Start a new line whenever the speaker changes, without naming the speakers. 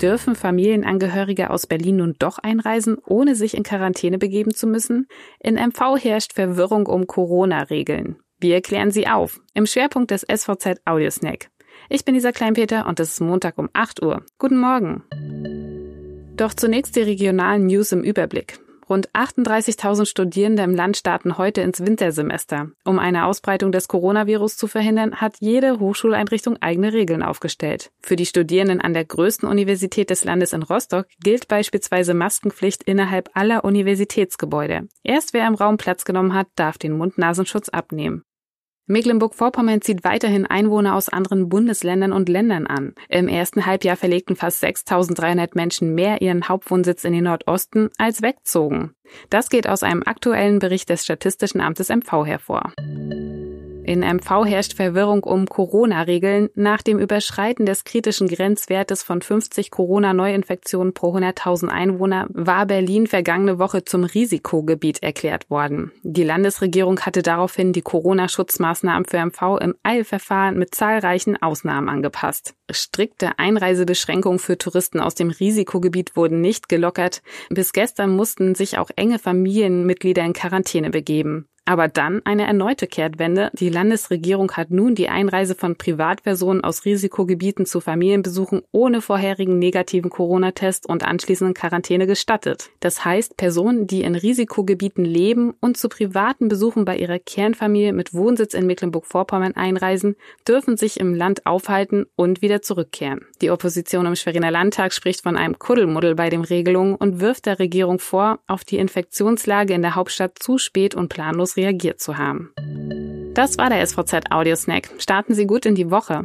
Dürfen Familienangehörige aus Berlin nun doch einreisen, ohne sich in Quarantäne begeben zu müssen? In MV herrscht Verwirrung um Corona-Regeln. Wir klären sie auf. Im Schwerpunkt des SVZ Audiosnack. Ich bin Lisa Kleinpeter und es ist Montag um 8 Uhr. Guten Morgen. Doch zunächst die regionalen News im Überblick. Rund 38.000 Studierende im Land starten heute ins Wintersemester. Um eine Ausbreitung des Coronavirus zu verhindern, hat jede Hochschuleinrichtung eigene Regeln aufgestellt. Für die Studierenden an der größten Universität des Landes in Rostock gilt beispielsweise Maskenpflicht innerhalb aller Universitätsgebäude. Erst wer im Raum Platz genommen hat, darf den Mund-Nasenschutz abnehmen. Mecklenburg-Vorpommern zieht weiterhin Einwohner aus anderen Bundesländern und Ländern an. Im ersten Halbjahr verlegten fast 6.300 Menschen mehr ihren Hauptwohnsitz in den Nordosten als wegzogen. Das geht aus einem aktuellen Bericht des Statistischen Amtes MV hervor. In MV herrscht Verwirrung um Corona-Regeln. Nach dem Überschreiten des kritischen Grenzwertes von 50 Corona-Neuinfektionen pro 100.000 Einwohner war Berlin vergangene Woche zum Risikogebiet erklärt worden. Die Landesregierung hatte daraufhin die Corona-Schutzmaßnahmen für MV im Eilverfahren mit zahlreichen Ausnahmen angepasst. Strikte Einreisebeschränkungen für Touristen aus dem Risikogebiet wurden nicht gelockert. Bis gestern mussten sich auch enge Familienmitglieder in Quarantäne begeben. Aber dann eine erneute Kehrtwende. Die Landesregierung hat nun die Einreise von Privatpersonen aus Risikogebieten zu Familienbesuchen ohne vorherigen negativen Corona-Test und anschließenden Quarantäne gestattet. Das heißt, Personen, die in Risikogebieten leben und zu privaten Besuchen bei ihrer Kernfamilie mit Wohnsitz in Mecklenburg-Vorpommern einreisen, dürfen sich im Land aufhalten und wieder zurückkehren. Die Opposition im Schweriner Landtag spricht von einem Kuddelmuddel bei den Regelungen und wirft der Regierung vor, auf die Infektionslage in der Hauptstadt zu spät und planlos reagiert zu haben. Das war der SVZ Audio Snack. Starten Sie gut in die Woche.